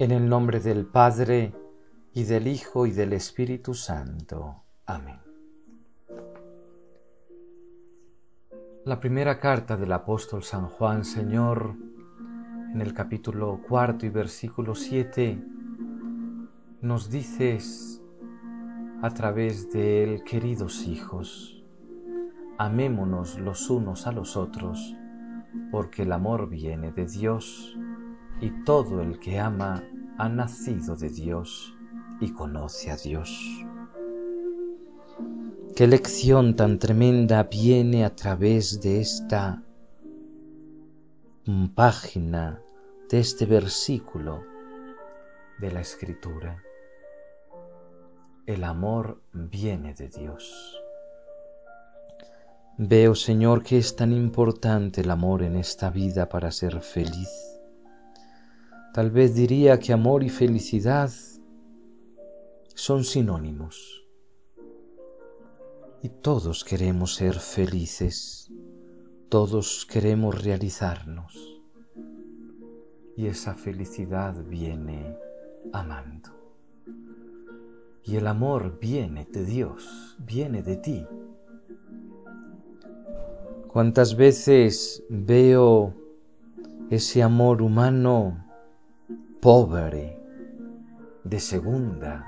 En el nombre del Padre, y del Hijo, y del Espíritu Santo. Amén. La primera carta del apóstol San Juan, Señor, en el capítulo cuarto y versículo siete, nos dices a través de él, queridos hijos, amémonos los unos a los otros, porque el amor viene de Dios y todo el que ama ha nacido de Dios y conoce a Dios. Qué lección tan tremenda viene a través de esta página, de este versículo de la Escritura. El amor viene de Dios. Veo, Señor, que es tan importante el amor en esta vida para ser feliz Tal vez diría que amor y felicidad son sinónimos. Y todos queremos ser felices, todos queremos realizarnos. Y esa felicidad viene amando. Y el amor viene de Dios, viene de ti. ¿Cuántas veces veo ese amor humano pobre, de segunda,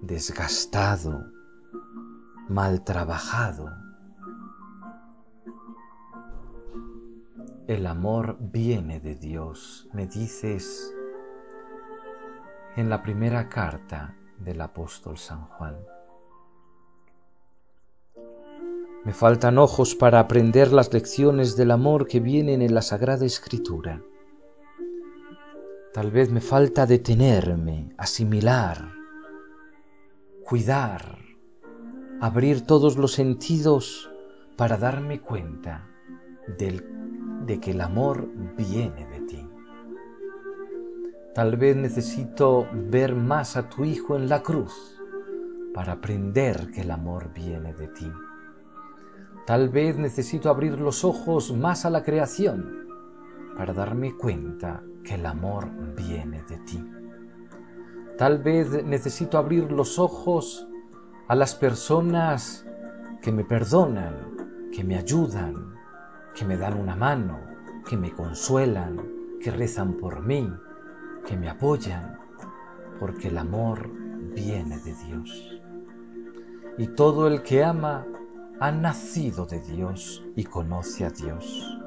desgastado, mal trabajado. El amor viene de Dios, me dices en la primera carta del apóstol San Juan. Me faltan ojos para aprender las lecciones del amor que vienen en la Sagrada Escritura. Tal vez me falta detenerme, asimilar, cuidar, abrir todos los sentidos para darme cuenta de que el amor viene de ti. Tal vez necesito ver más a tu Hijo en la cruz para aprender que el amor viene de ti. Tal vez necesito abrir los ojos más a la creación para darme cuenta que el amor viene de ti. Tal vez necesito abrir los ojos a las personas que me perdonan, que me ayudan, que me dan una mano, que me consuelan, que rezan por mí, que me apoyan, porque el amor viene de Dios. Y todo el que ama ha nacido de Dios y conoce a Dios.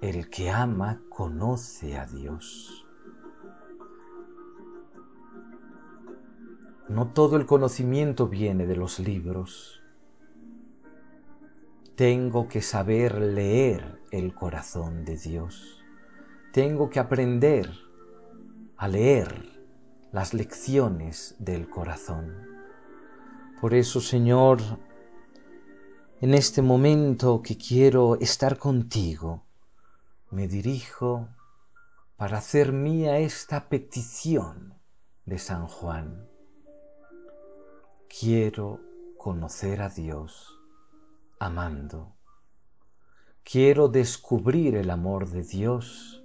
El que ama conoce a Dios. No todo el conocimiento viene de los libros. Tengo que saber leer el corazón de Dios. Tengo que aprender a leer las lecciones del corazón. Por eso, Señor, en este momento que quiero estar contigo, me dirijo para hacer mía esta petición de San Juan. Quiero conocer a Dios amando. Quiero descubrir el amor de Dios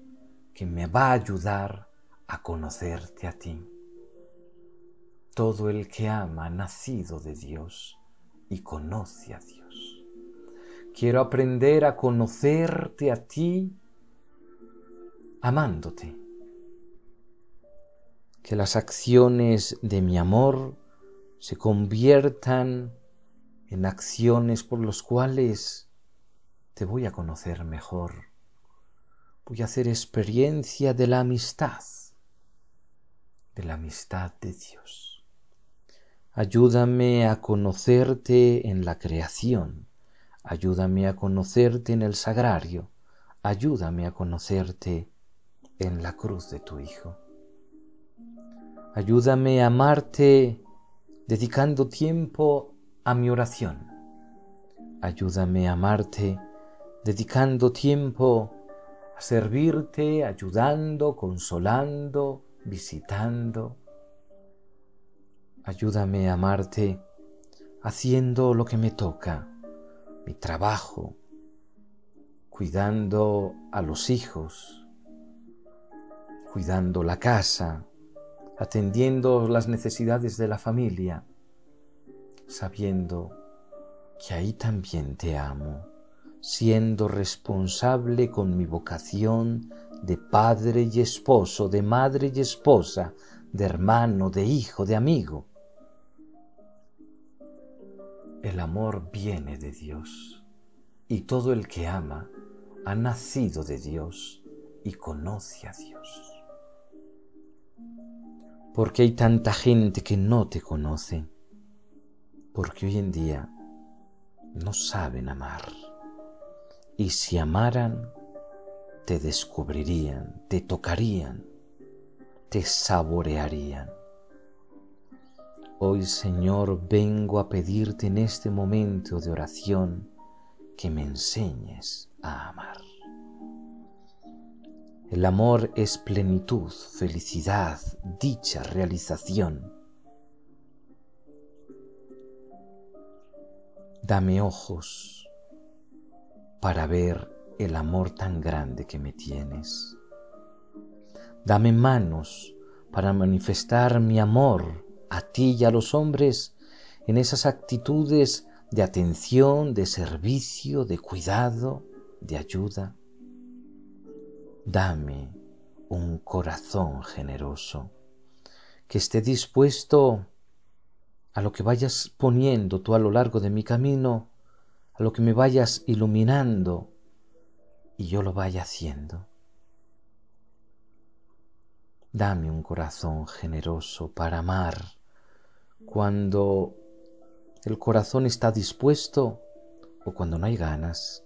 que me va a ayudar a conocerte a ti. Todo el que ama ha nacido de Dios y conoce a Dios. Quiero aprender a conocerte a ti amándote. Que las acciones de mi amor se conviertan en acciones por las cuales te voy a conocer mejor. Voy a hacer experiencia de la amistad, de la amistad de Dios. Ayúdame a conocerte en la creación, ayúdame a conocerte en el sagrario, ayúdame a conocerte en la cruz de tu Hijo. Ayúdame a amarte dedicando tiempo a mi oración. Ayúdame a amarte dedicando tiempo a servirte, ayudando, consolando, visitando. Ayúdame a amarte haciendo lo que me toca, mi trabajo, cuidando a los hijos, cuidando la casa, atendiendo las necesidades de la familia, sabiendo que ahí también te amo, siendo responsable con mi vocación de padre y esposo, de madre y esposa, de hermano, de hijo, de amigo. El amor viene de Dios y todo el que ama ha nacido de Dios y conoce a Dios. Porque hay tanta gente que no te conoce? Porque hoy en día no saben amar. Y si amaran, te descubrirían, te tocarían, te saborearían. Hoy, Señor, vengo a pedirte en este momento de oración que me enseñes a amar. El amor es plenitud, felicidad, dicha, realización. Dame ojos para ver el amor tan grande que me tienes. Dame manos para manifestar mi amor a ti y a los hombres en esas actitudes de atención, de servicio, de cuidado, de ayuda. Dame un corazón generoso que esté dispuesto a lo que vayas poniendo tú a lo largo de mi camino, a lo que me vayas iluminando y yo lo vaya haciendo. Dame un corazón generoso para amar cuando el corazón está dispuesto o cuando no hay ganas.